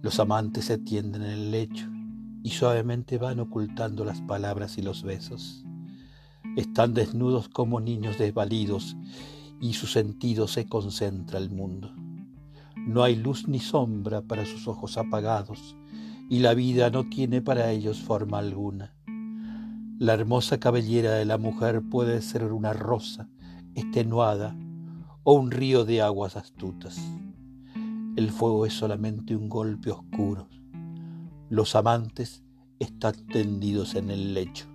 Los amantes se tienden en el lecho y suavemente van ocultando las palabras y los besos. Están desnudos como niños desvalidos y su sentido se concentra el mundo. No hay luz ni sombra para sus ojos apagados y la vida no tiene para ellos forma alguna. La hermosa cabellera de la mujer puede ser una rosa extenuada o un río de aguas astutas. El fuego es solamente un golpe oscuro. Los amantes están tendidos en el lecho.